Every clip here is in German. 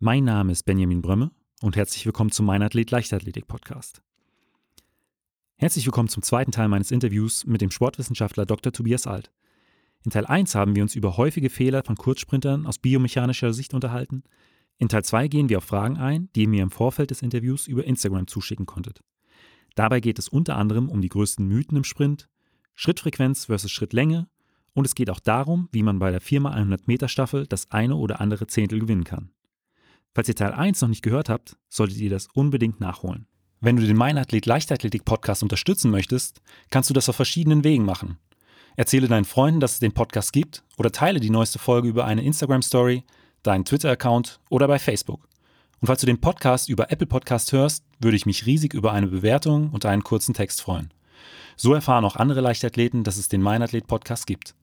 Mein Name ist Benjamin Brömme und herzlich willkommen zum Mein Athlet Leichtathletik Podcast. Herzlich willkommen zum zweiten Teil meines Interviews mit dem Sportwissenschaftler Dr. Tobias Alt. In Teil 1 haben wir uns über häufige Fehler von Kurzsprintern aus biomechanischer Sicht unterhalten. In Teil 2 gehen wir auf Fragen ein, die ihr mir im Vorfeld des Interviews über Instagram zuschicken konntet. Dabei geht es unter anderem um die größten Mythen im Sprint, Schrittfrequenz versus Schrittlänge und es geht auch darum, wie man bei der 4x100 Meter Staffel das eine oder andere Zehntel gewinnen kann. Falls ihr Teil 1 noch nicht gehört habt, solltet ihr das unbedingt nachholen. Wenn du den Mein Athlet Leichtathletik Podcast unterstützen möchtest, kannst du das auf verschiedenen Wegen machen. Erzähle deinen Freunden, dass es den Podcast gibt oder teile die neueste Folge über eine Instagram Story, deinen Twitter-Account oder bei Facebook. Und falls du den Podcast über Apple Podcast hörst, würde ich mich riesig über eine Bewertung und einen kurzen Text freuen. So erfahren auch andere Leichtathleten, dass es den Mein Athlet Podcast gibt.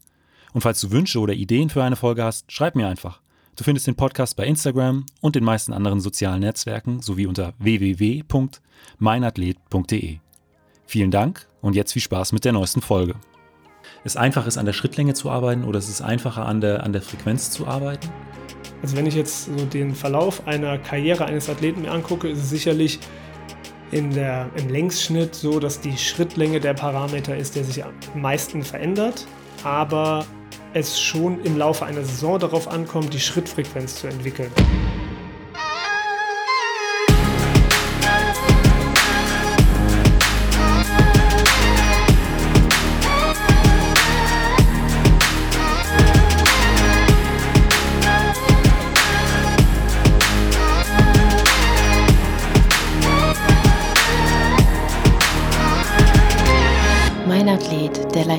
Und falls du Wünsche oder Ideen für eine Folge hast, schreib mir einfach. Du findest den Podcast bei Instagram und den meisten anderen sozialen Netzwerken sowie unter www.meinathlet.de. Vielen Dank und jetzt viel Spaß mit der neuesten Folge. Ist einfach, ist an der Schrittlänge zu arbeiten oder ist es einfacher, an der, an der Frequenz zu arbeiten? Also wenn ich jetzt so den Verlauf einer Karriere eines Athleten mir angucke, ist es sicherlich in der, im Längsschnitt so, dass die Schrittlänge der Parameter ist, der sich am meisten verändert, aber es schon im Laufe einer Saison darauf ankommt, die Schrittfrequenz zu entwickeln.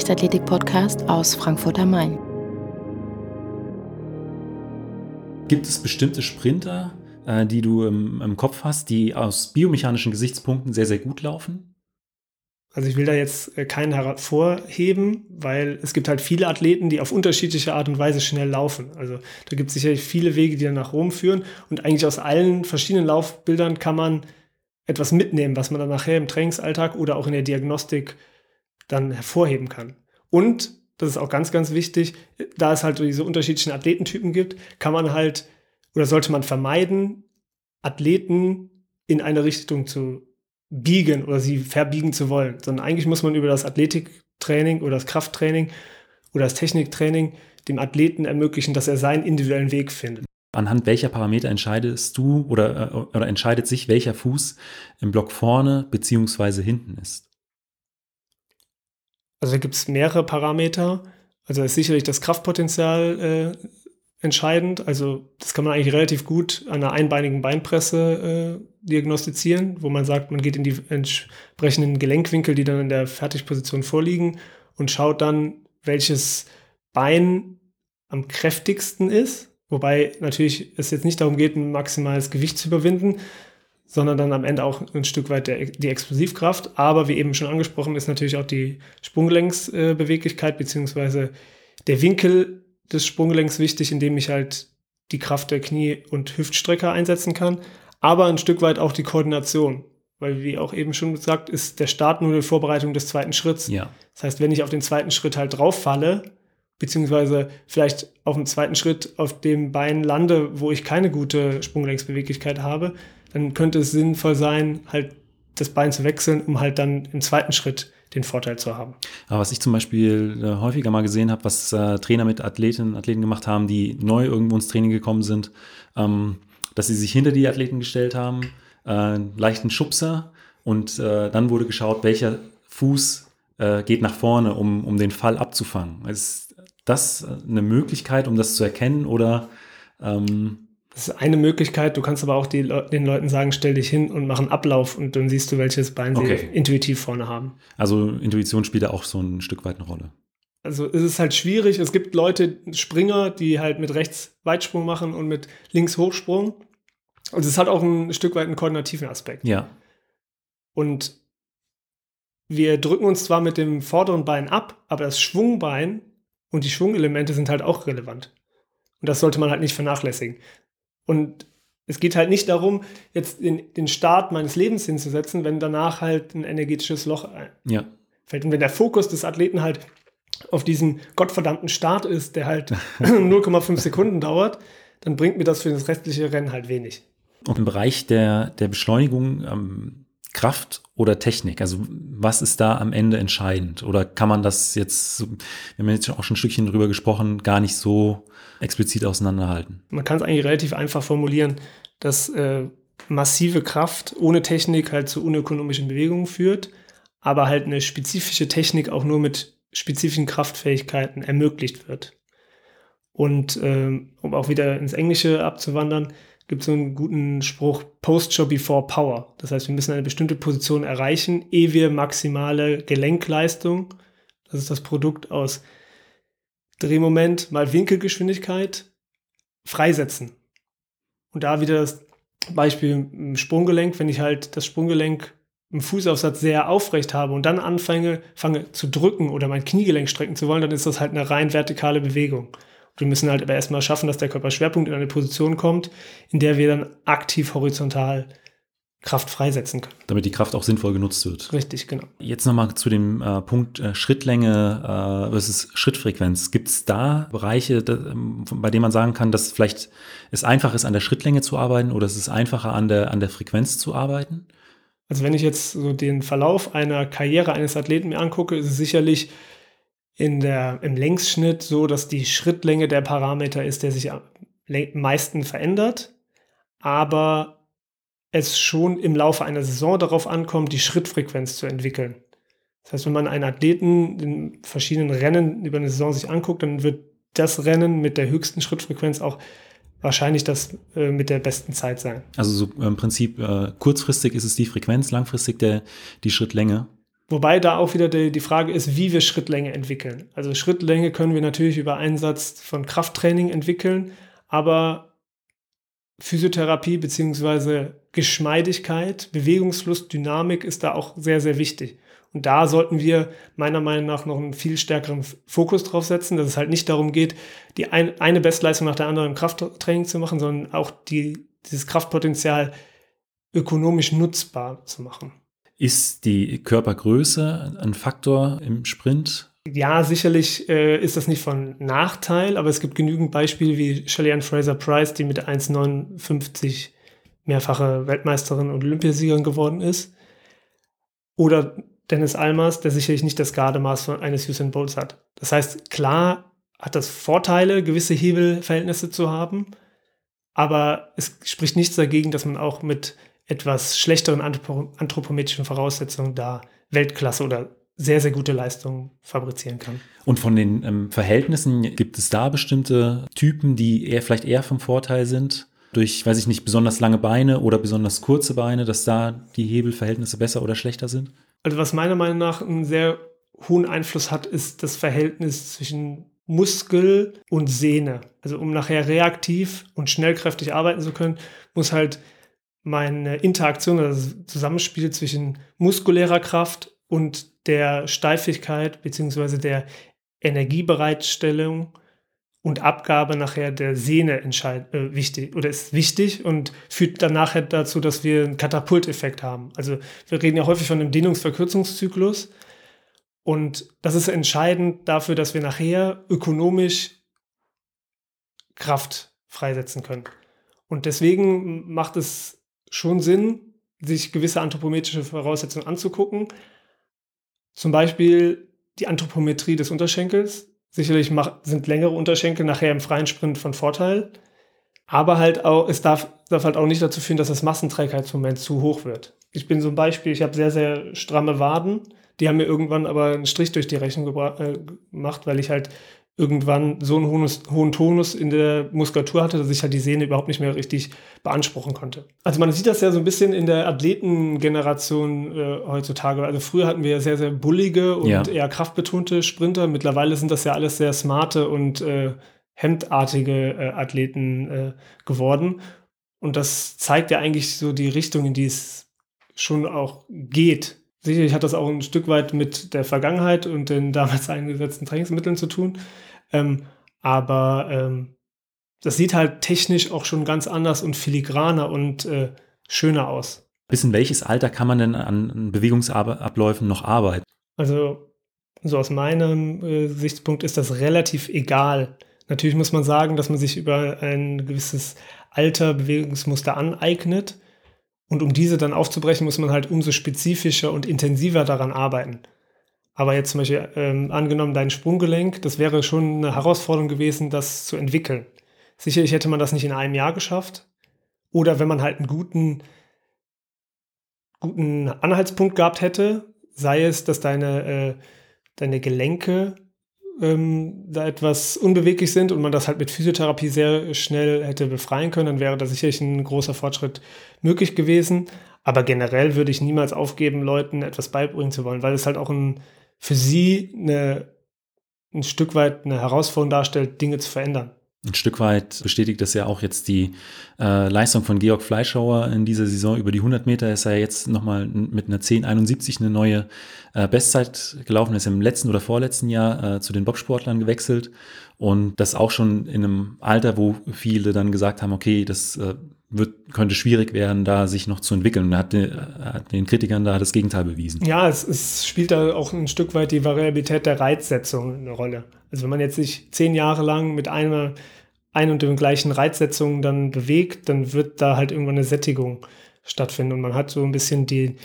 Leichtathletik-Podcast aus Frankfurt am Main. Gibt es bestimmte Sprinter, äh, die du im, im Kopf hast, die aus biomechanischen Gesichtspunkten sehr, sehr gut laufen? Also ich will da jetzt äh, keinen hervorheben, weil es gibt halt viele Athleten, die auf unterschiedliche Art und Weise schnell laufen. Also da gibt es sicherlich viele Wege, die dann nach Rom führen. Und eigentlich aus allen verschiedenen Laufbildern kann man etwas mitnehmen, was man dann nachher im Trainingsalltag oder auch in der Diagnostik dann hervorheben kann. Und, das ist auch ganz, ganz wichtig, da es halt diese unterschiedlichen Athletentypen gibt, kann man halt oder sollte man vermeiden, Athleten in eine Richtung zu biegen oder sie verbiegen zu wollen, sondern eigentlich muss man über das Athletiktraining oder das Krafttraining oder das Techniktraining dem Athleten ermöglichen, dass er seinen individuellen Weg findet. Anhand welcher Parameter entscheidest du oder, äh, oder entscheidet sich, welcher Fuß im Block vorne beziehungsweise hinten ist? Also da gibt es mehrere Parameter. Also ist sicherlich das Kraftpotenzial äh, entscheidend. Also das kann man eigentlich relativ gut an einer einbeinigen Beinpresse äh, diagnostizieren, wo man sagt, man geht in die entsprechenden Gelenkwinkel, die dann in der Fertigposition vorliegen und schaut dann, welches Bein am kräftigsten ist. Wobei natürlich es jetzt nicht darum geht, ein maximales Gewicht zu überwinden, sondern dann am Ende auch ein Stück weit der, die Explosivkraft. Aber wie eben schon angesprochen, ist natürlich auch die Sprunggelenksbeweglichkeit beziehungsweise der Winkel des Sprunggelenks wichtig, indem ich halt die Kraft der Knie- und Hüftstrecker einsetzen kann, aber ein Stück weit auch die Koordination. Weil, wie auch eben schon gesagt, ist der Start nur die Vorbereitung des zweiten Schritts. Ja. Das heißt, wenn ich auf den zweiten Schritt halt drauf falle, beziehungsweise vielleicht auf dem zweiten Schritt auf dem Bein lande, wo ich keine gute Sprunggelenksbeweglichkeit habe, dann könnte es sinnvoll sein, halt das Bein zu wechseln, um halt dann im zweiten Schritt den Vorteil zu haben. Aber was ich zum Beispiel äh, häufiger mal gesehen habe, was äh, Trainer mit Athletinnen und Athleten gemacht haben, die neu irgendwo ins Training gekommen sind, ähm, dass sie sich hinter die Athleten gestellt haben, äh, leichten Schubser und äh, dann wurde geschaut, welcher Fuß äh, geht nach vorne, um, um den Fall abzufangen. Ist das eine Möglichkeit, um das zu erkennen oder ähm, das ist eine Möglichkeit. Du kannst aber auch die, den Leuten sagen, stell dich hin und mach einen Ablauf und dann siehst du, welches Bein okay. sie intuitiv vorne haben. Also Intuition spielt da auch so ein Stück weit eine Rolle. Also es ist halt schwierig. Es gibt Leute, Springer, die halt mit rechts Weitsprung machen und mit links Hochsprung. Und es hat auch ein Stück weit einen koordinativen Aspekt. Ja. Und wir drücken uns zwar mit dem vorderen Bein ab, aber das Schwungbein und die Schwungelemente sind halt auch relevant. Und das sollte man halt nicht vernachlässigen. Und es geht halt nicht darum, jetzt den, den Start meines Lebens hinzusetzen, wenn danach halt ein energetisches Loch ja. fällt. Und wenn der Fokus des Athleten halt auf diesen gottverdammten Start ist, der halt 0,5 Sekunden dauert, dann bringt mir das für das restliche Rennen halt wenig. Und im Bereich der, der Beschleunigung, ähm, Kraft oder Technik? Also was ist da am Ende entscheidend? Oder kann man das jetzt, wir haben jetzt auch schon ein Stückchen drüber gesprochen, gar nicht so explizit auseinanderhalten? Man kann es eigentlich relativ einfach formulieren, dass äh, massive Kraft ohne Technik halt zu unökonomischen Bewegungen führt, aber halt eine spezifische Technik auch nur mit spezifischen Kraftfähigkeiten ermöglicht wird. Und ähm, um auch wieder ins Englische abzuwandern, gibt es so einen guten Spruch, Posture before Power. Das heißt, wir müssen eine bestimmte Position erreichen, ehe wir maximale Gelenkleistung, das ist das Produkt aus Drehmoment mal Winkelgeschwindigkeit, freisetzen. Und da wieder das Beispiel im Sprunggelenk, wenn ich halt das Sprunggelenk im Fußaufsatz sehr aufrecht habe und dann anfange fange zu drücken oder mein Kniegelenk strecken zu wollen, dann ist das halt eine rein vertikale Bewegung. Wir müssen halt aber erstmal schaffen, dass der Körperschwerpunkt in eine Position kommt, in der wir dann aktiv horizontal Kraft freisetzen können. Damit die Kraft auch sinnvoll genutzt wird. Richtig, genau. Jetzt nochmal zu dem äh, Punkt äh, Schrittlänge äh, versus Schrittfrequenz. Gibt es da Bereiche, da, ähm, bei denen man sagen kann, dass vielleicht es einfach ist, an der Schrittlänge zu arbeiten oder es ist einfacher, an der, an der Frequenz zu arbeiten? Also wenn ich jetzt so den Verlauf einer Karriere eines Athleten mir angucke, ist es sicherlich in der, im Längsschnitt so, dass die Schrittlänge der Parameter ist, der sich am meisten verändert, aber es schon im Laufe einer Saison darauf ankommt, die Schrittfrequenz zu entwickeln. Das heißt, wenn man einen Athleten in verschiedenen Rennen über eine Saison sich anguckt, dann wird das Rennen mit der höchsten Schrittfrequenz auch wahrscheinlich das äh, mit der besten Zeit sein. Also so im Prinzip äh, kurzfristig ist es die Frequenz, langfristig der, die Schrittlänge. Wobei da auch wieder die, die Frage ist, wie wir Schrittlänge entwickeln. Also Schrittlänge können wir natürlich über Einsatz von Krafttraining entwickeln, aber Physiotherapie beziehungsweise Geschmeidigkeit, Bewegungsfluss, Dynamik ist da auch sehr, sehr wichtig. Und da sollten wir meiner Meinung nach noch einen viel stärkeren Fokus drauf setzen, dass es halt nicht darum geht, die ein, eine Bestleistung nach der anderen im Krafttraining zu machen, sondern auch die, dieses Kraftpotenzial ökonomisch nutzbar zu machen. Ist die Körpergröße ein Faktor im Sprint? Ja, sicherlich äh, ist das nicht von Nachteil, aber es gibt genügend Beispiele wie Shelly Fraser Price, die mit 1,59 mehrfache Weltmeisterin und Olympiasiegerin geworden ist. Oder Dennis Almers, der sicherlich nicht das Gardemaß eines Usain Bolts hat. Das heißt, klar hat das Vorteile, gewisse Hebelverhältnisse zu haben, aber es spricht nichts dagegen, dass man auch mit etwas schlechteren anthropometrischen Voraussetzungen da Weltklasse oder sehr, sehr gute Leistungen fabrizieren kann. Und von den ähm, Verhältnissen gibt es da bestimmte Typen, die eher vielleicht eher vom Vorteil sind? Durch, weiß ich nicht, besonders lange Beine oder besonders kurze Beine, dass da die Hebelverhältnisse besser oder schlechter sind? Also was meiner Meinung nach einen sehr hohen Einfluss hat, ist das Verhältnis zwischen Muskel und Sehne. Also um nachher reaktiv und schnellkräftig arbeiten zu können, muss halt meine Interaktion, also das Zusammenspiel zwischen muskulärer Kraft und der Steifigkeit beziehungsweise der Energiebereitstellung und Abgabe nachher der Sehne entscheid äh, wichtig oder ist wichtig und führt dann nachher dazu, dass wir einen Katapulteffekt haben. Also wir reden ja häufig von einem Dehnungsverkürzungszyklus und das ist entscheidend dafür, dass wir nachher ökonomisch Kraft freisetzen können. Und deswegen macht es schon Sinn, sich gewisse anthropometrische Voraussetzungen anzugucken. Zum Beispiel die Anthropometrie des Unterschenkels. Sicherlich sind längere Unterschenkel nachher im freien Sprint von Vorteil. Aber halt auch, es darf, darf halt auch nicht dazu führen, dass das Massenträgheitsmoment zu hoch wird. Ich bin so ein Beispiel, ich habe sehr, sehr stramme Waden. Die haben mir irgendwann aber einen Strich durch die Rechnung äh, gemacht, weil ich halt irgendwann so einen hohen, hohen Tonus in der Muskulatur hatte, dass ich halt die Sehne überhaupt nicht mehr richtig beanspruchen konnte. Also man sieht das ja so ein bisschen in der Athletengeneration äh, heutzutage. Also früher hatten wir ja sehr, sehr bullige und ja. eher kraftbetonte Sprinter. Mittlerweile sind das ja alles sehr smarte und äh, hemdartige äh, Athleten äh, geworden. Und das zeigt ja eigentlich so die Richtung, in die es schon auch geht. Sicherlich hat das auch ein Stück weit mit der Vergangenheit und den damals eingesetzten Trainingsmitteln zu tun. Ähm, aber ähm, das sieht halt technisch auch schon ganz anders und filigraner und äh, schöner aus. Bis in welches Alter kann man denn an Bewegungsabläufen noch arbeiten? Also, so aus meinem äh, Sichtspunkt ist das relativ egal. Natürlich muss man sagen, dass man sich über ein gewisses Alter Bewegungsmuster aneignet. Und um diese dann aufzubrechen, muss man halt umso spezifischer und intensiver daran arbeiten. Aber jetzt zum Beispiel ähm, angenommen dein Sprunggelenk, das wäre schon eine Herausforderung gewesen, das zu entwickeln. Sicherlich hätte man das nicht in einem Jahr geschafft. Oder wenn man halt einen guten, guten Anhaltspunkt gehabt hätte, sei es, dass deine, äh, deine Gelenke ähm, da etwas unbeweglich sind und man das halt mit Physiotherapie sehr schnell hätte befreien können, dann wäre da sicherlich ein großer Fortschritt möglich gewesen. Aber generell würde ich niemals aufgeben, Leuten etwas beibringen zu wollen, weil es halt auch ein, für sie eine, ein Stück weit eine Herausforderung darstellt, Dinge zu verändern. Ein Stück weit bestätigt das ja auch jetzt die äh, Leistung von Georg Fleischhauer in dieser Saison. Über die 100 Meter ist er jetzt nochmal mit einer 10,71 eine neue äh, Bestzeit gelaufen. Er ist im letzten oder vorletzten Jahr äh, zu den Bobsportlern gewechselt. Und das auch schon in einem Alter, wo viele dann gesagt haben, okay, das äh, wird, könnte schwierig werden, da sich noch zu entwickeln. Und er hat, den, hat den Kritikern da das Gegenteil bewiesen. Ja, es, es, spielt da auch ein Stück weit die Variabilität der Reizsetzung eine Rolle. Also wenn man jetzt sich zehn Jahre lang mit einer ein und den gleichen Reizsetzungen dann bewegt, dann wird da halt irgendwann eine Sättigung stattfinden und man hat so ein bisschen die,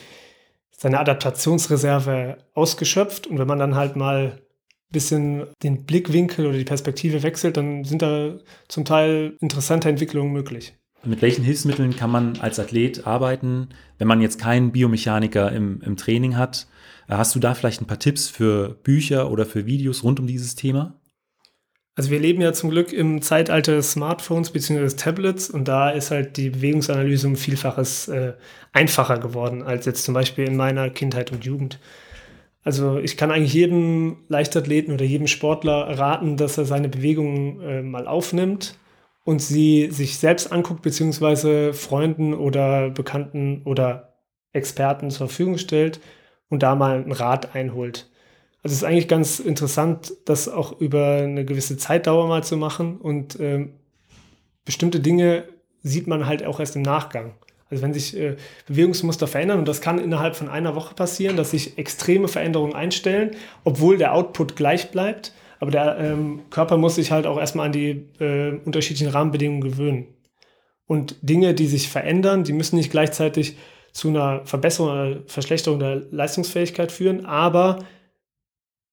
seine Adaptationsreserve ausgeschöpft und wenn man dann halt mal ein bisschen den Blickwinkel oder die Perspektive wechselt, dann sind da zum Teil interessante Entwicklungen möglich. Mit welchen Hilfsmitteln kann man als Athlet arbeiten, wenn man jetzt keinen Biomechaniker im, im Training hat? Hast du da vielleicht ein paar Tipps für Bücher oder für Videos rund um dieses Thema? Also wir leben ja zum Glück im Zeitalter des Smartphones bzw. Tablets und da ist halt die Bewegungsanalyse um Vielfaches äh, einfacher geworden als jetzt zum Beispiel in meiner Kindheit und Jugend. Also ich kann eigentlich jedem Leichtathleten oder jedem Sportler raten, dass er seine Bewegungen äh, mal aufnimmt und sie sich selbst anguckt, beziehungsweise Freunden oder Bekannten oder Experten zur Verfügung stellt und da mal einen Rat einholt. Also es ist eigentlich ganz interessant, das auch über eine gewisse Zeitdauer mal zu machen und ähm, bestimmte Dinge sieht man halt auch erst im Nachgang. Also wenn sich äh, Bewegungsmuster verändern und das kann innerhalb von einer Woche passieren, dass sich extreme Veränderungen einstellen, obwohl der Output gleich bleibt, aber der ähm, Körper muss sich halt auch erstmal an die äh, unterschiedlichen Rahmenbedingungen gewöhnen. Und Dinge, die sich verändern, die müssen nicht gleichzeitig zu einer Verbesserung oder Verschlechterung der Leistungsfähigkeit führen, aber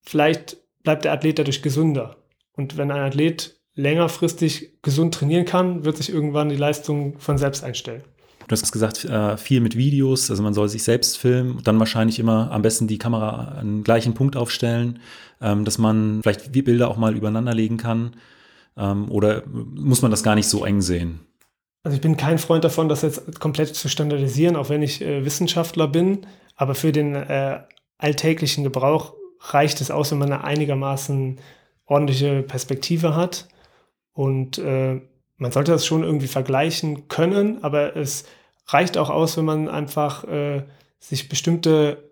vielleicht bleibt der Athlet dadurch gesünder. Und wenn ein Athlet längerfristig gesund trainieren kann, wird sich irgendwann die Leistung von selbst einstellen. Du hast gesagt, äh, viel mit Videos, also man soll sich selbst filmen, dann wahrscheinlich immer am besten die Kamera an den gleichen Punkt aufstellen, ähm, dass man vielleicht Bilder auch mal übereinander legen kann. Ähm, oder muss man das gar nicht so eng sehen? Also ich bin kein Freund davon, das jetzt komplett zu standardisieren, auch wenn ich äh, Wissenschaftler bin. Aber für den äh, alltäglichen Gebrauch reicht es aus, wenn man eine einigermaßen ordentliche Perspektive hat. Und äh, man sollte das schon irgendwie vergleichen können, aber es reicht auch aus, wenn man einfach äh, sich bestimmte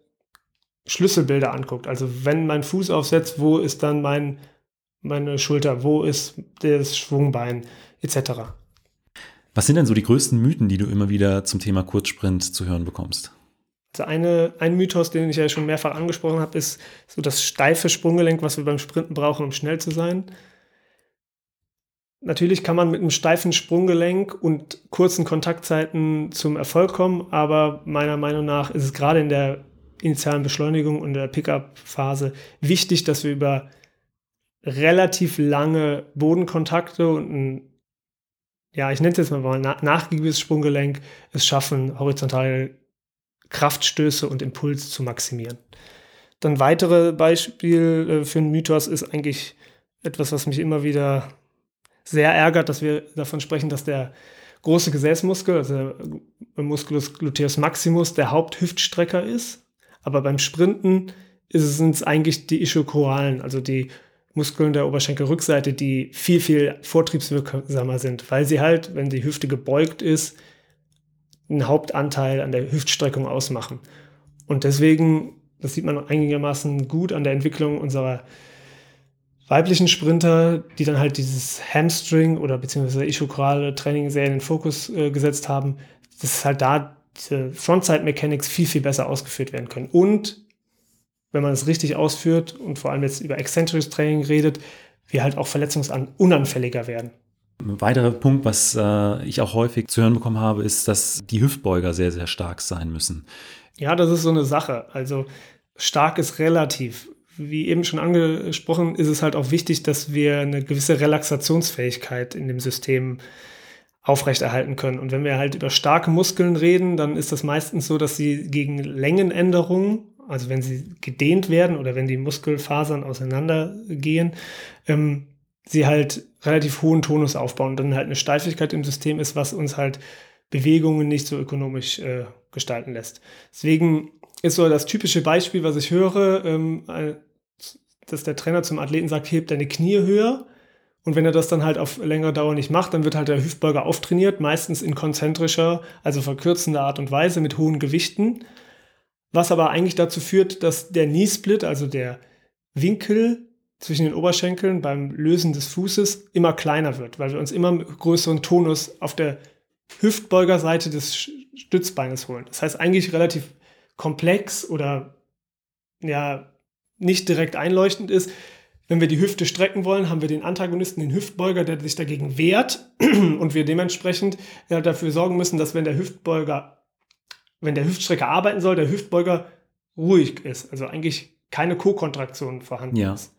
Schlüsselbilder anguckt. Also wenn mein Fuß aufsetzt, wo ist dann mein, meine Schulter, wo ist das Schwungbein etc. Was sind denn so die größten Mythen, die du immer wieder zum Thema Kurzsprint zu hören bekommst? Also eine, ein Mythos, den ich ja schon mehrfach angesprochen habe, ist so das steife Sprunggelenk, was wir beim Sprinten brauchen, um schnell zu sein. Natürlich kann man mit einem steifen Sprunggelenk und kurzen Kontaktzeiten zum Erfolg kommen, aber meiner Meinung nach ist es gerade in der initialen Beschleunigung und der Pickup-Phase wichtig, dass wir über relativ lange Bodenkontakte und ein, ja, ich nenne es jetzt mal nachgiebiges Sprunggelenk es schaffen, horizontale Kraftstöße und Impuls zu maximieren. Dann weitere Beispiel äh, für einen Mythos ist eigentlich etwas, was mich immer wieder sehr ärgert, dass wir davon sprechen, dass der große Gesäßmuskel, also der Musculus gluteus maximus, der Haupthüftstrecker ist. Aber beim Sprinten sind es eigentlich die Ischiochoralen, also die Muskeln der Oberschenkelrückseite, die viel, viel vortriebswirksamer sind, weil sie halt, wenn die Hüfte gebeugt ist, einen Hauptanteil an der Hüftstreckung ausmachen. Und deswegen, das sieht man einigermaßen gut an der Entwicklung unserer weiblichen Sprinter, die dann halt dieses Hamstring oder beziehungsweise ischokrale Training sehr in den Fokus äh, gesetzt haben, dass halt da diese Frontside Mechanics viel, viel besser ausgeführt werden können. Und wenn man es richtig ausführt und vor allem jetzt über Eccentrics Training redet, wir halt auch verletzungsunanfälliger werden. Ein weiterer Punkt, was äh, ich auch häufig zu hören bekommen habe, ist, dass die Hüftbeuger sehr, sehr stark sein müssen. Ja, das ist so eine Sache. Also stark ist relativ. Wie eben schon angesprochen, ist es halt auch wichtig, dass wir eine gewisse Relaxationsfähigkeit in dem System aufrechterhalten können. Und wenn wir halt über starke Muskeln reden, dann ist das meistens so, dass sie gegen Längenänderungen, also wenn sie gedehnt werden oder wenn die Muskelfasern auseinandergehen, ähm, sie halt relativ hohen Tonus aufbauen und dann halt eine Steifigkeit im System ist, was uns halt Bewegungen nicht so ökonomisch äh, gestalten lässt. Deswegen ist so das typische Beispiel, was ich höre, ähm, dass der Trainer zum Athleten sagt, heb deine Knie höher. Und wenn er das dann halt auf längere Dauer nicht macht, dann wird halt der Hüftbeuger auftrainiert, meistens in konzentrischer, also verkürzender Art und Weise mit hohen Gewichten. Was aber eigentlich dazu führt, dass der Knee Split, also der Winkel zwischen den Oberschenkeln beim Lösen des Fußes immer kleiner wird, weil wir uns immer größeren Tonus auf der Hüftbeugerseite des Stützbeines holen. Das heißt eigentlich relativ komplex oder ja nicht direkt einleuchtend ist. Wenn wir die Hüfte strecken wollen, haben wir den Antagonisten, den Hüftbeuger, der sich dagegen wehrt und wir dementsprechend ja, dafür sorgen müssen, dass wenn der Hüftbeuger, wenn der Hüftstrecker arbeiten soll, der Hüftbeuger ruhig ist. Also eigentlich keine Co-Kontraktion vorhanden ja. ist.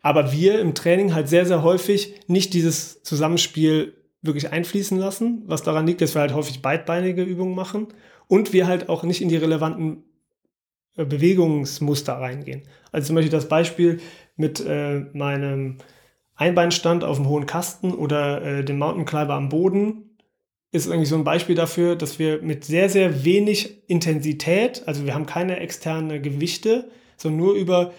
Aber wir im Training halt sehr, sehr häufig nicht dieses Zusammenspiel wirklich einfließen lassen, was daran liegt, dass wir halt häufig beidbeinige Übungen machen und wir halt auch nicht in die relevanten äh, Bewegungsmuster reingehen. Also zum Beispiel das Beispiel mit äh, meinem Einbeinstand auf dem hohen Kasten oder äh, dem Mountainklaiber am Boden ist eigentlich so ein Beispiel dafür, dass wir mit sehr, sehr wenig Intensität, also wir haben keine externe Gewichte, sondern nur über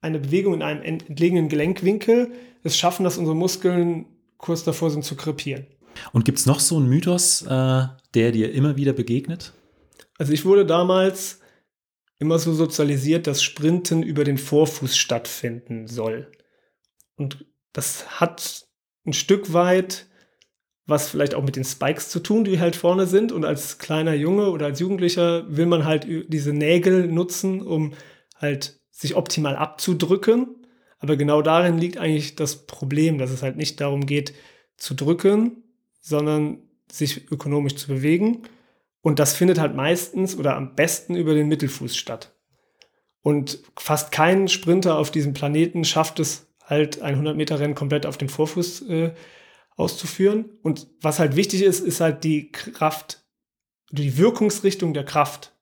eine Bewegung in einem entlegenen Gelenkwinkel es schaffen, dass unsere Muskeln kurz davor sind zu krepieren. Und gibt es noch so einen Mythos, äh, der dir immer wieder begegnet? Also ich wurde damals immer so sozialisiert, dass Sprinten über den Vorfuß stattfinden soll. Und das hat ein Stück weit was vielleicht auch mit den Spikes zu tun, die halt vorne sind. Und als kleiner Junge oder als Jugendlicher will man halt diese Nägel nutzen, um halt sich optimal abzudrücken. Aber genau darin liegt eigentlich das Problem, dass es halt nicht darum geht, zu drücken, sondern sich ökonomisch zu bewegen. Und das findet halt meistens oder am besten über den Mittelfuß statt. Und fast kein Sprinter auf diesem Planeten schafft es halt ein 100-Meter-Rennen komplett auf dem Vorfuß äh, auszuführen. Und was halt wichtig ist, ist halt die Kraft, die Wirkungsrichtung der Kraft.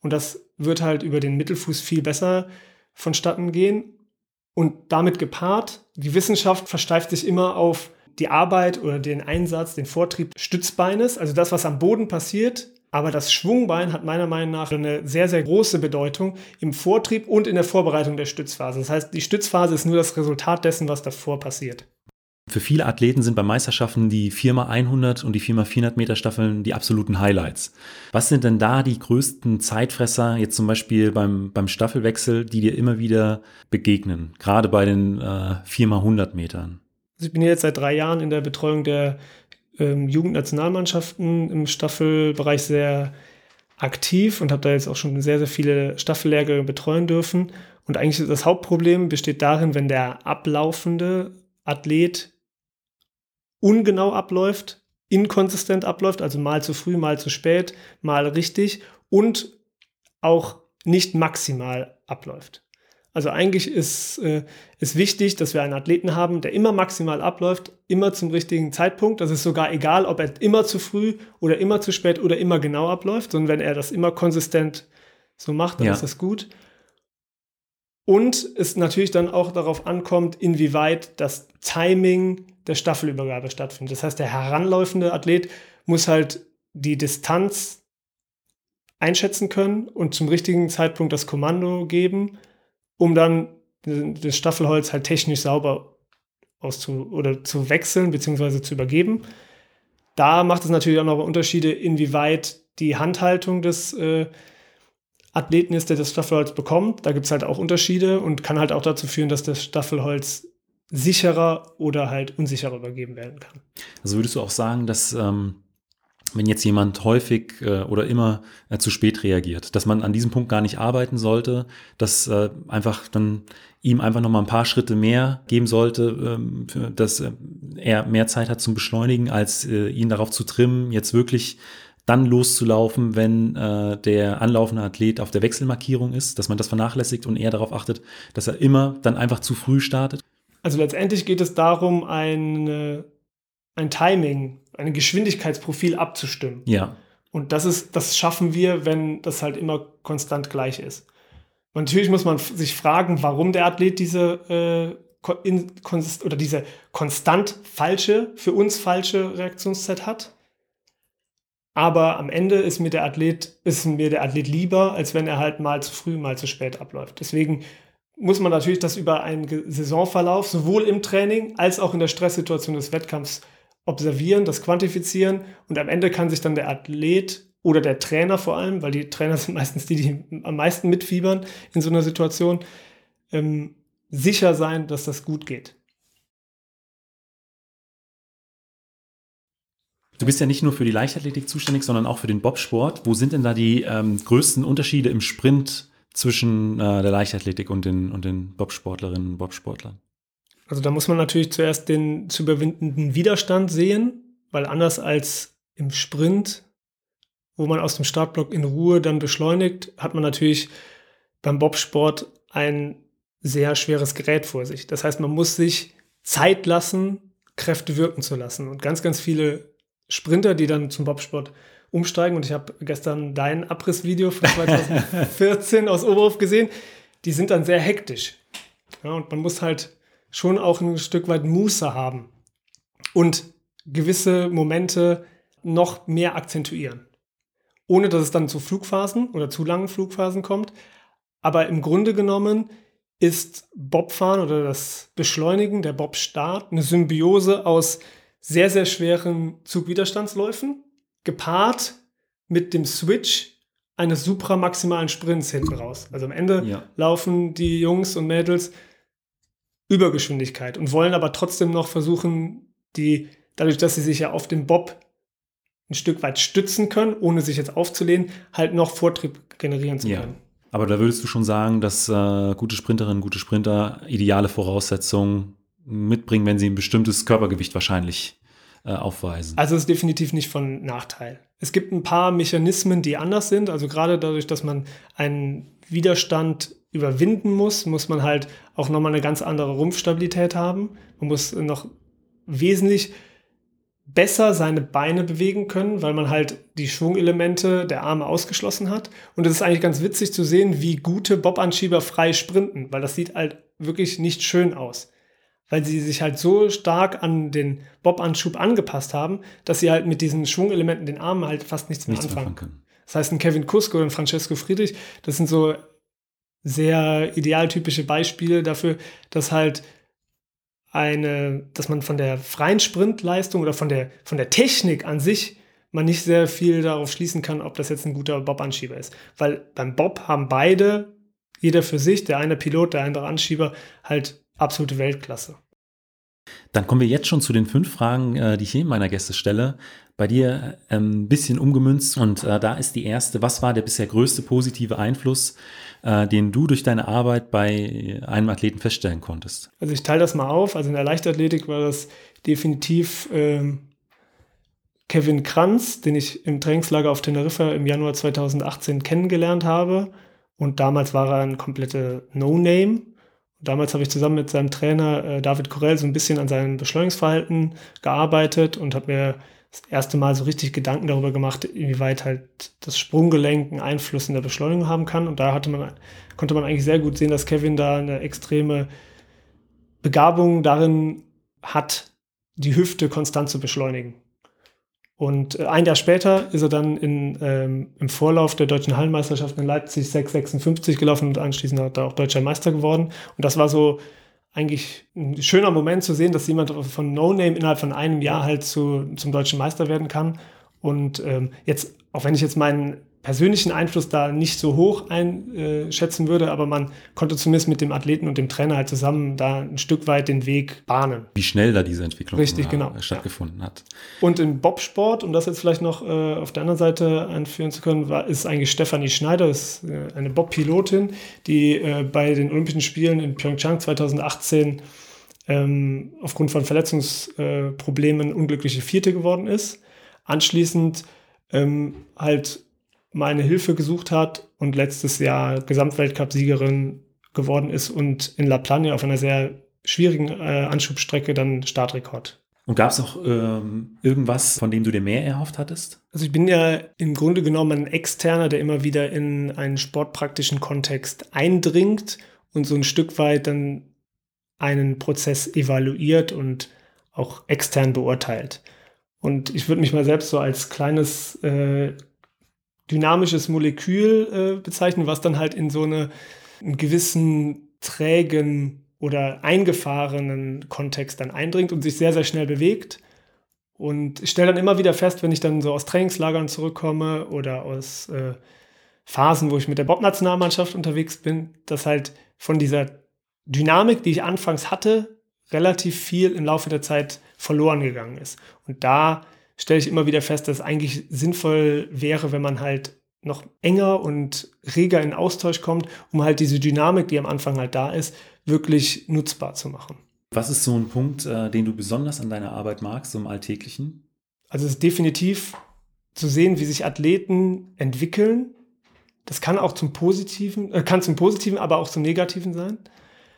Und das wird halt über den Mittelfuß viel besser vonstatten gehen. Und damit gepaart, die Wissenschaft versteift sich immer auf die Arbeit oder den Einsatz, den Vortrieb Stützbeines, also das, was am Boden passiert. Aber das Schwungbein hat meiner Meinung nach eine sehr, sehr große Bedeutung im Vortrieb und in der Vorbereitung der Stützphase. Das heißt, die Stützphase ist nur das Resultat dessen, was davor passiert. Für viele Athleten sind bei Meisterschaften die 4x100 und die 4x400 Meter Staffeln die absoluten Highlights. Was sind denn da die größten Zeitfresser, jetzt zum Beispiel beim, beim Staffelwechsel, die dir immer wieder begegnen, gerade bei den äh, 4x100 Metern? Also ich bin jetzt seit drei Jahren in der Betreuung der ähm, Jugendnationalmannschaften im Staffelbereich sehr aktiv und habe da jetzt auch schon sehr, sehr viele Staffellehrgänge betreuen dürfen. Und eigentlich das Hauptproblem besteht darin, wenn der ablaufende Athlet ungenau abläuft, inkonsistent abläuft, also mal zu früh, mal zu spät, mal richtig und auch nicht maximal abläuft. Also eigentlich ist äh, ist wichtig, dass wir einen Athleten haben, der immer maximal abläuft, immer zum richtigen Zeitpunkt. Das ist sogar egal, ob er immer zu früh oder immer zu spät oder immer genau abläuft, sondern wenn er das immer konsistent so macht, dann ja. ist das gut. Und es natürlich dann auch darauf ankommt, inwieweit das Timing der Staffelübergabe stattfindet. Das heißt, der heranläufende Athlet muss halt die Distanz einschätzen können und zum richtigen Zeitpunkt das Kommando geben, um dann das Staffelholz halt technisch sauber auszu oder zu wechseln bzw. zu übergeben. Da macht es natürlich auch noch Unterschiede, inwieweit die Handhaltung des äh, Athleten ist, der das Staffelholz bekommt. Da gibt es halt auch Unterschiede und kann halt auch dazu führen, dass das Staffelholz sicherer oder halt unsicherer übergeben werden kann. Also würdest du auch sagen, dass ähm, wenn jetzt jemand häufig äh, oder immer äh, zu spät reagiert, dass man an diesem Punkt gar nicht arbeiten sollte, dass äh, einfach dann ihm einfach noch mal ein paar Schritte mehr geben sollte, ähm, für, dass äh, er mehr Zeit hat zum Beschleunigen, als äh, ihn darauf zu trimmen, jetzt wirklich dann loszulaufen, wenn äh, der anlaufende Athlet auf der Wechselmarkierung ist, dass man das vernachlässigt und eher darauf achtet, dass er immer dann einfach zu früh startet? Also letztendlich geht es darum, ein, ein Timing, ein Geschwindigkeitsprofil abzustimmen. Ja. Und das ist, das schaffen wir, wenn das halt immer konstant gleich ist. Und natürlich muss man sich fragen, warum der Athlet diese äh, oder diese konstant falsche, für uns falsche Reaktionszeit hat. Aber am Ende ist mir der Athlet, ist mir der Athlet lieber, als wenn er halt mal zu früh, mal zu spät abläuft. Deswegen muss man natürlich das über einen Saisonverlauf sowohl im Training als auch in der Stresssituation des Wettkampfs observieren, das quantifizieren und am Ende kann sich dann der Athlet oder der Trainer vor allem, weil die Trainer sind meistens die, die am meisten mitfiebern in so einer Situation, ähm, sicher sein, dass das gut geht. Du bist ja nicht nur für die Leichtathletik zuständig, sondern auch für den Bobsport. Wo sind denn da die ähm, größten Unterschiede im Sprint zwischen äh, der Leichtathletik und den, und den Bobsportlerinnen und Bobsportlern? Also da muss man natürlich zuerst den zu überwindenden Widerstand sehen, weil anders als im Sprint, wo man aus dem Startblock in Ruhe dann beschleunigt, hat man natürlich beim Bobsport ein sehr schweres Gerät vor sich. Das heißt, man muss sich Zeit lassen, Kräfte wirken zu lassen. Und ganz, ganz viele Sprinter, die dann zum Bobsport umsteigen, und ich habe gestern dein Abrissvideo von 2014 aus Oberhof gesehen, die sind dann sehr hektisch. Ja, und man muss halt schon auch ein Stück weit Muße haben und gewisse Momente noch mehr akzentuieren. Ohne dass es dann zu Flugphasen oder zu langen Flugphasen kommt. Aber im Grunde genommen ist Bobfahren oder das Beschleunigen, der Bobstart, eine Symbiose aus sehr, sehr schweren Zugwiderstandsläufen, gepaart mit dem Switch eines supramaximalen Sprints hinten raus. Also am Ende ja. laufen die Jungs und Mädels Übergeschwindigkeit und wollen aber trotzdem noch versuchen, die, dadurch, dass sie sich ja auf dem Bob ein Stück weit stützen können, ohne sich jetzt aufzulehnen, halt noch Vortrieb generieren zu können. Ja. Aber da würdest du schon sagen, dass äh, gute Sprinterinnen, gute Sprinter ideale Voraussetzungen mitbringen, wenn sie ein bestimmtes Körpergewicht wahrscheinlich äh, aufweisen. Also es ist definitiv nicht von Nachteil. Es gibt ein paar Mechanismen, die anders sind. Also gerade dadurch, dass man einen Widerstand überwinden muss, muss man halt auch nochmal eine ganz andere Rumpfstabilität haben. Man muss noch wesentlich besser seine Beine bewegen können, weil man halt die Schwungelemente der Arme ausgeschlossen hat. Und es ist eigentlich ganz witzig zu sehen, wie gute Bobanschieber frei sprinten, weil das sieht halt wirklich nicht schön aus. Weil sie sich halt so stark an den Bobanschub angepasst haben, dass sie halt mit diesen Schwungelementen den Armen halt fast nichts mehr nichts anfangen können. Das heißt, ein Kevin Kusko und ein Francesco Friedrich, das sind so sehr idealtypische Beispiele dafür, dass halt eine, dass man von der freien Sprintleistung oder von der, von der Technik an sich man nicht sehr viel darauf schließen kann, ob das jetzt ein guter Bob-Anschieber ist. Weil beim Bob haben beide, jeder für sich, der eine Pilot, der andere Anschieber, halt absolute Weltklasse. Dann kommen wir jetzt schon zu den fünf Fragen, äh, die ich jedem meiner Gäste stelle. Bei dir ähm, ein bisschen umgemünzt und äh, da ist die erste, was war der bisher größte positive Einfluss, äh, den du durch deine Arbeit bei einem Athleten feststellen konntest? Also ich teile das mal auf. Also in der Leichtathletik war das definitiv ähm, Kevin Kranz, den ich im Trainingslager auf Teneriffa im Januar 2018 kennengelernt habe. Und damals war er ein kompletter No-Name. Damals habe ich zusammen mit seinem Trainer äh, David Corell so ein bisschen an seinem Beschleunigungsverhalten gearbeitet und habe mir das erste Mal so richtig Gedanken darüber gemacht, inwieweit halt das Sprunggelenk einen Einfluss in der Beschleunigung haben kann. Und da hatte man, konnte man eigentlich sehr gut sehen, dass Kevin da eine extreme Begabung darin hat, die Hüfte konstant zu beschleunigen. Und äh, ein Jahr später ist er dann in, ähm, im Vorlauf der deutschen Hallenmeisterschaft in Leipzig 6,56 gelaufen und anschließend hat er auch deutscher Meister geworden. Und das war so eigentlich ein schöner Moment zu sehen, dass jemand von No Name innerhalb von einem Jahr halt zu, zum deutschen Meister werden kann. Und ähm, jetzt, auch wenn ich jetzt meinen persönlichen Einfluss da nicht so hoch einschätzen würde, aber man konnte zumindest mit dem Athleten und dem Trainer halt zusammen da ein Stück weit den Weg bahnen. Wie schnell da diese Entwicklung Richtig, genau. stattgefunden ja. hat. Und im Bobsport, um das jetzt vielleicht noch äh, auf der anderen Seite einführen zu können, war, ist eigentlich Stefanie Schneider, ist äh, eine Bob-Pilotin, die äh, bei den Olympischen Spielen in Pyeongchang 2018 ähm, aufgrund von Verletzungsproblemen unglückliche Vierte geworden ist. Anschließend ähm, halt meine Hilfe gesucht hat und letztes Jahr Gesamtweltcup-Siegerin geworden ist und in La Plagne auf einer sehr schwierigen äh, Anschubstrecke dann Startrekord. Und gab es auch ähm, irgendwas, von dem du dir mehr erhofft hattest? Also ich bin ja im Grunde genommen ein Externer, der immer wieder in einen sportpraktischen Kontext eindringt und so ein Stück weit dann einen Prozess evaluiert und auch extern beurteilt. Und ich würde mich mal selbst so als kleines äh, dynamisches Molekül äh, bezeichnen, was dann halt in so eine, einen gewissen trägen oder eingefahrenen Kontext dann eindringt und sich sehr, sehr schnell bewegt. Und ich stelle dann immer wieder fest, wenn ich dann so aus Trainingslagern zurückkomme oder aus äh, Phasen, wo ich mit der Bob-Nationalmannschaft unterwegs bin, dass halt von dieser Dynamik, die ich anfangs hatte, relativ viel im Laufe der Zeit verloren gegangen ist. Und da stelle ich immer wieder fest, dass es eigentlich sinnvoll wäre, wenn man halt noch enger und reger in Austausch kommt, um halt diese Dynamik, die am Anfang halt da ist, wirklich nutzbar zu machen. Was ist so ein Punkt, äh, den du besonders an deiner Arbeit magst, so im Alltäglichen? Also es ist definitiv zu sehen, wie sich Athleten entwickeln. Das kann auch zum Positiven, äh, kann zum Positiven, aber auch zum Negativen sein.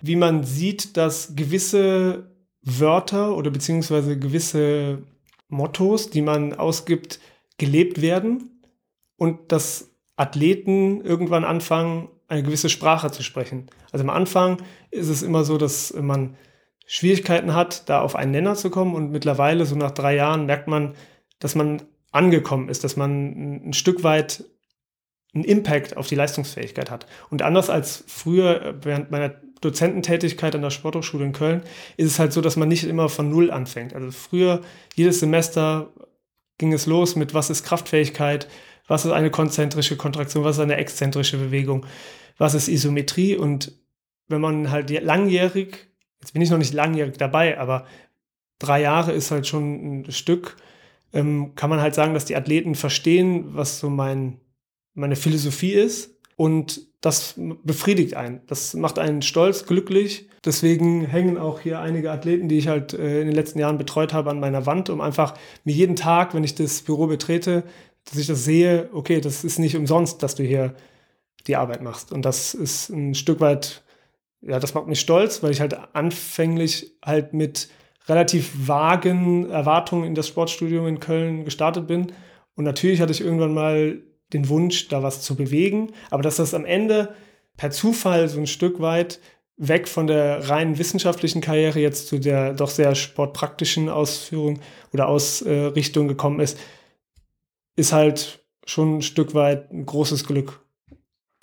Wie man sieht, dass gewisse Wörter oder beziehungsweise gewisse Mottos, die man ausgibt, gelebt werden und dass Athleten irgendwann anfangen, eine gewisse Sprache zu sprechen. Also am Anfang ist es immer so, dass man Schwierigkeiten hat, da auf einen Nenner zu kommen und mittlerweile, so nach drei Jahren, merkt man, dass man angekommen ist, dass man ein Stück weit einen Impact auf die Leistungsfähigkeit hat. Und anders als früher während meiner Dozententätigkeit an der Sporthochschule in Köln ist es halt so, dass man nicht immer von Null anfängt. Also früher, jedes Semester ging es los mit, was ist Kraftfähigkeit, was ist eine konzentrische Kontraktion, was ist eine exzentrische Bewegung, was ist Isometrie und wenn man halt langjährig, jetzt bin ich noch nicht langjährig dabei, aber drei Jahre ist halt schon ein Stück, ähm, kann man halt sagen, dass die Athleten verstehen, was so mein, meine Philosophie ist und das befriedigt einen. Das macht einen stolz, glücklich. Deswegen hängen auch hier einige Athleten, die ich halt äh, in den letzten Jahren betreut habe, an meiner Wand, um einfach mir jeden Tag, wenn ich das Büro betrete, dass ich das sehe, okay, das ist nicht umsonst, dass du hier die Arbeit machst. Und das ist ein Stück weit, ja, das macht mich stolz, weil ich halt anfänglich halt mit relativ vagen Erwartungen in das Sportstudium in Köln gestartet bin. Und natürlich hatte ich irgendwann mal den Wunsch, da was zu bewegen, aber dass das am Ende per Zufall so ein Stück weit weg von der rein wissenschaftlichen Karriere jetzt zu der doch sehr sportpraktischen Ausführung oder Ausrichtung gekommen ist, ist halt schon ein Stück weit ein großes Glück.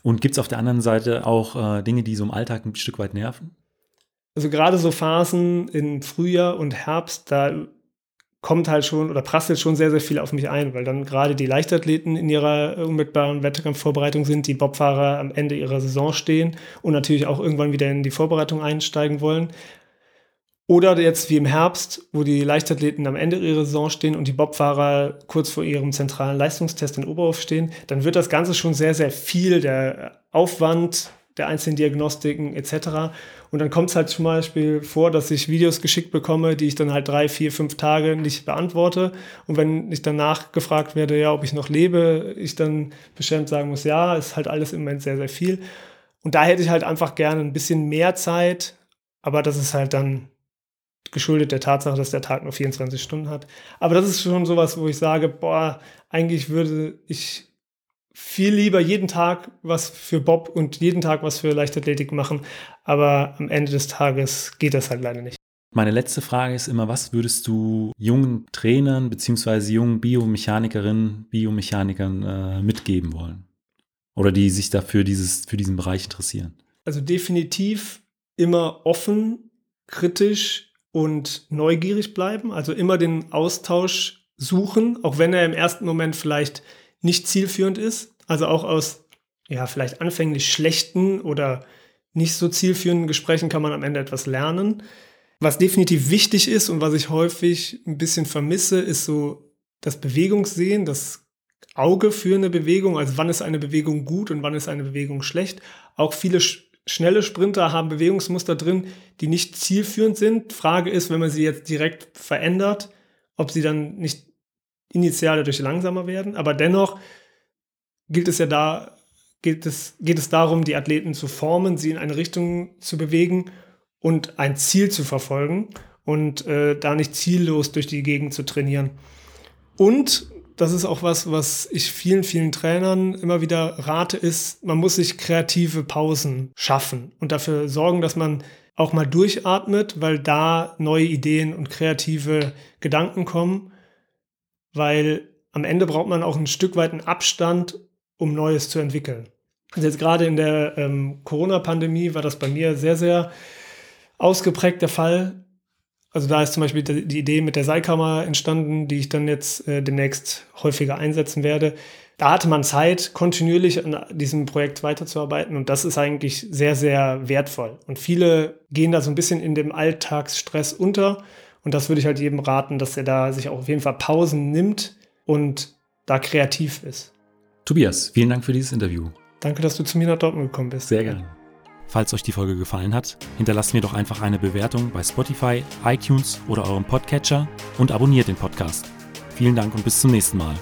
Und gibt es auf der anderen Seite auch äh, Dinge, die so im Alltag ein Stück weit nerven? Also gerade so Phasen im Frühjahr und Herbst, da kommt halt schon oder prasselt schon sehr, sehr viel auf mich ein, weil dann gerade die Leichtathleten in ihrer unmittelbaren Wettkampfvorbereitung sind, die Bobfahrer am Ende ihrer Saison stehen und natürlich auch irgendwann wieder in die Vorbereitung einsteigen wollen. Oder jetzt wie im Herbst, wo die Leichtathleten am Ende ihrer Saison stehen und die Bobfahrer kurz vor ihrem zentralen Leistungstest in Oberhof stehen, dann wird das Ganze schon sehr, sehr viel. Der Aufwand der einzelnen Diagnostiken etc. Und dann kommt es halt zum Beispiel vor, dass ich Videos geschickt bekomme, die ich dann halt drei, vier, fünf Tage nicht beantworte. Und wenn ich danach gefragt werde, ja, ob ich noch lebe, ich dann bestimmt sagen muss, ja, ist halt alles im Moment sehr, sehr viel. Und da hätte ich halt einfach gerne ein bisschen mehr Zeit, aber das ist halt dann geschuldet der Tatsache, dass der Tag nur 24 Stunden hat. Aber das ist schon sowas, wo ich sage, boah, eigentlich würde ich viel lieber jeden Tag was für Bob und jeden Tag was für Leichtathletik machen. Aber am Ende des Tages geht das halt leider nicht. Meine letzte Frage ist immer, was würdest du jungen Trainern bzw. jungen Biomechanikerinnen, Biomechanikern äh, mitgeben wollen? Oder die sich dafür dieses, für diesen Bereich interessieren? Also definitiv immer offen, kritisch und neugierig bleiben. Also immer den Austausch suchen, auch wenn er im ersten Moment vielleicht nicht zielführend ist. Also auch aus, ja, vielleicht anfänglich schlechten oder nicht so zielführenden Gesprächen kann man am Ende etwas lernen. Was definitiv wichtig ist und was ich häufig ein bisschen vermisse, ist so das Bewegungssehen, das Auge für eine Bewegung. Also wann ist eine Bewegung gut und wann ist eine Bewegung schlecht. Auch viele sch schnelle Sprinter haben Bewegungsmuster drin, die nicht zielführend sind. Frage ist, wenn man sie jetzt direkt verändert, ob sie dann nicht initial dadurch langsamer werden. Aber dennoch gilt es ja da, geht es, geht es darum, die Athleten zu formen, sie in eine Richtung zu bewegen und ein Ziel zu verfolgen und äh, da nicht ziellos durch die Gegend zu trainieren. Und das ist auch was, was ich vielen, vielen Trainern immer wieder rate, ist, man muss sich kreative Pausen schaffen und dafür sorgen, dass man auch mal durchatmet, weil da neue Ideen und kreative Gedanken kommen, weil am Ende braucht man auch ein Stück weit einen Abstand, um Neues zu entwickeln. Also jetzt gerade in der ähm, Corona-Pandemie war das bei mir sehr, sehr ausgeprägt der Fall. Also da ist zum Beispiel die Idee mit der Seilkammer entstanden, die ich dann jetzt äh, demnächst häufiger einsetzen werde. Da hatte man Zeit, kontinuierlich an diesem Projekt weiterzuarbeiten und das ist eigentlich sehr, sehr wertvoll. Und viele gehen da so ein bisschen in dem Alltagsstress unter und das würde ich halt jedem raten, dass er da sich auch auf jeden Fall Pausen nimmt und da kreativ ist. Tobias, vielen Dank für dieses Interview. Danke, dass du zu mir nach Dortmund gekommen bist. Sehr gerne. Falls euch die Folge gefallen hat, hinterlasst mir doch einfach eine Bewertung bei Spotify, iTunes oder eurem Podcatcher und abonniert den Podcast. Vielen Dank und bis zum nächsten Mal.